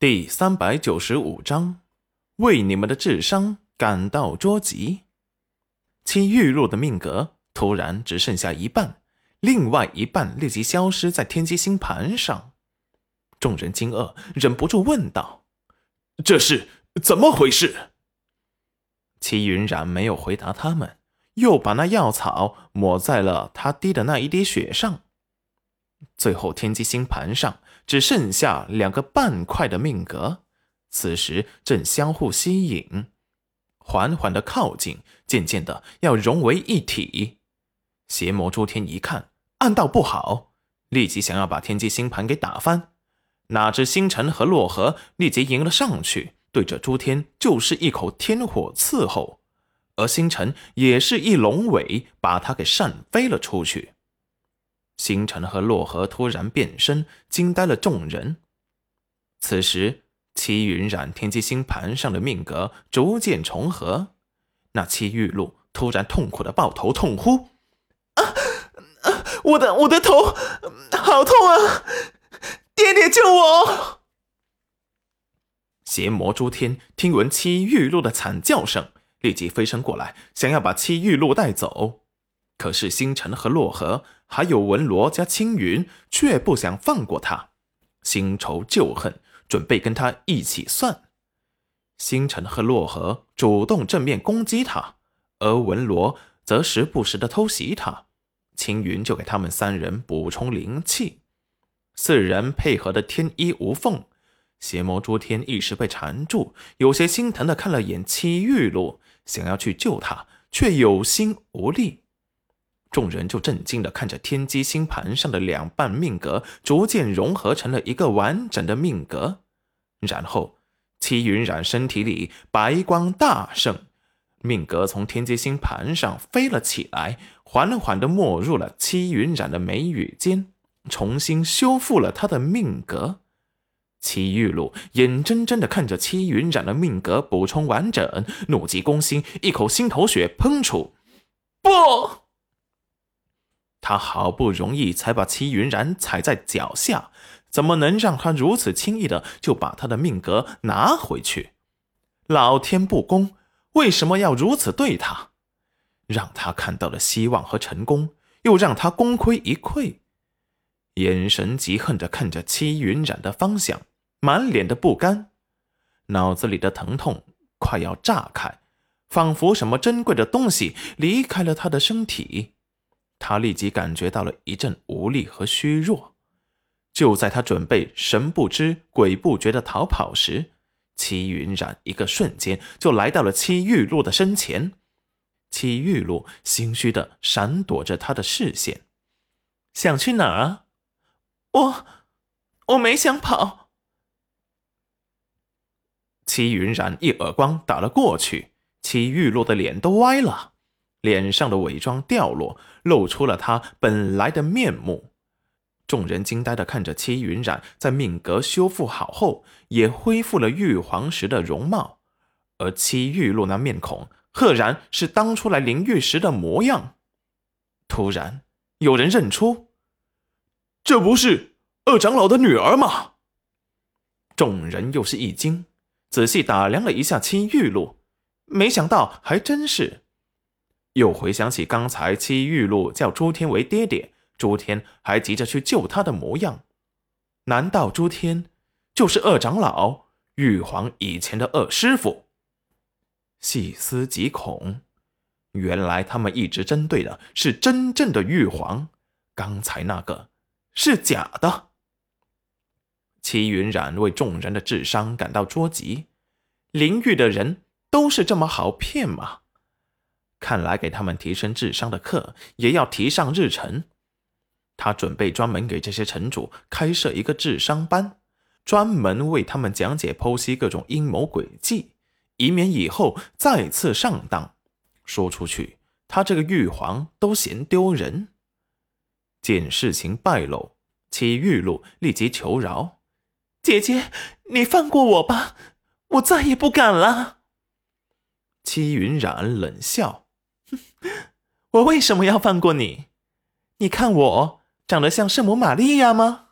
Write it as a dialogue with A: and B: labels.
A: 第三百九十五章，为你们的智商感到捉急。戚玉露的命格突然只剩下一半，另外一半立即消失在天机星盘上。众人惊愕，忍不住问道：“
B: 这是怎么回事？”
A: 齐云染没有回答他们，又把那药草抹在了他滴的那一滴血上。最后，天机星盘上只剩下两个半块的命格，此时正相互吸引，缓缓的靠近，渐渐的要融为一体。邪魔诸天一看，暗道不好，立即想要把天机星盘给打翻。哪知星辰和洛河立即迎了上去，对着诸天就是一口天火伺候，而星辰也是一龙尾，把他给扇飞了出去。星辰和洛河突然变身，惊呆了众人。此时，七云染天机星盘上的命格逐渐重合。那七玉露突然痛苦的抱头痛呼：“
C: 啊啊！我的我的头，好痛啊！爹爹救我！”
A: 邪魔诸天听闻七玉露的惨叫声，立即飞身过来，想要把七玉露带走。可是星辰和洛河。还有文罗加青云，却不想放过他，新仇旧恨，准备跟他一起算。星辰和洛河主动正面攻击他，而文罗则时不时的偷袭他，青云就给他们三人补充灵气，四人配合的天衣无缝。邪魔诸天一时被缠住，有些心疼的看了眼七玉露，想要去救他，却有心无力。众人就震惊的看着天机星盘上的两半命格逐渐融合成了一个完整的命格，然后戚云染身体里白光大盛，命格从天机星盘上飞了起来，缓缓的没入了戚云染的眉宇间，重新修复了他的命格。戚玉露眼睁睁的看着戚云染的命格补充完整，怒急攻心，一口心头血喷出，不！他好不容易才把戚云染踩在脚下，怎么能让他如此轻易的就把他的命格拿回去？老天不公，为什么要如此对他？让他看到了希望和成功，又让他功亏一篑。眼神极恨的看着戚云染的方向，满脸的不甘，脑子里的疼痛快要炸开，仿佛什么珍贵的东西离开了他的身体。他立即感觉到了一阵无力和虚弱。就在他准备神不知鬼不觉的逃跑时，戚云染一个瞬间就来到了戚玉露的身前。戚玉露心虚的闪躲着他的视线，
C: 想去哪儿啊？我我没想跑。
A: 戚云染一耳光打了过去，戚玉露的脸都歪了。脸上的伪装掉落，露出了他本来的面目。众人惊呆的看着戚云染，在命格修复好后，也恢复了玉皇时的容貌。而戚玉露那面孔，赫然是当初来灵玉时的模样。突然，有人认出，
B: 这不是二长老的女儿吗？
A: 众人又是一惊，仔细打量了一下戚玉露，没想到还真是。又回想起刚才戚玉露叫朱天为爹爹，朱天还急着去救他的模样，难道朱天就是二长老玉皇以前的二师傅？细思极恐，原来他们一直针对的是真正的玉皇，刚才那个是假的。戚云染为众人的智商感到捉急，灵域的人都是这么好骗吗？看来给他们提升智商的课也要提上日程。他准备专门给这些城主开设一个智商班，专门为他们讲解剖析各种阴谋诡计，以免以后再次上当。说出去，他这个玉皇都嫌丢人。见事情败露，齐玉露立即求饶：“
C: 姐姐，你放过我吧，我再也不敢了。”
A: 戚云染冷笑。
C: 我为什么要放过你？你看我长得像圣母玛利亚吗？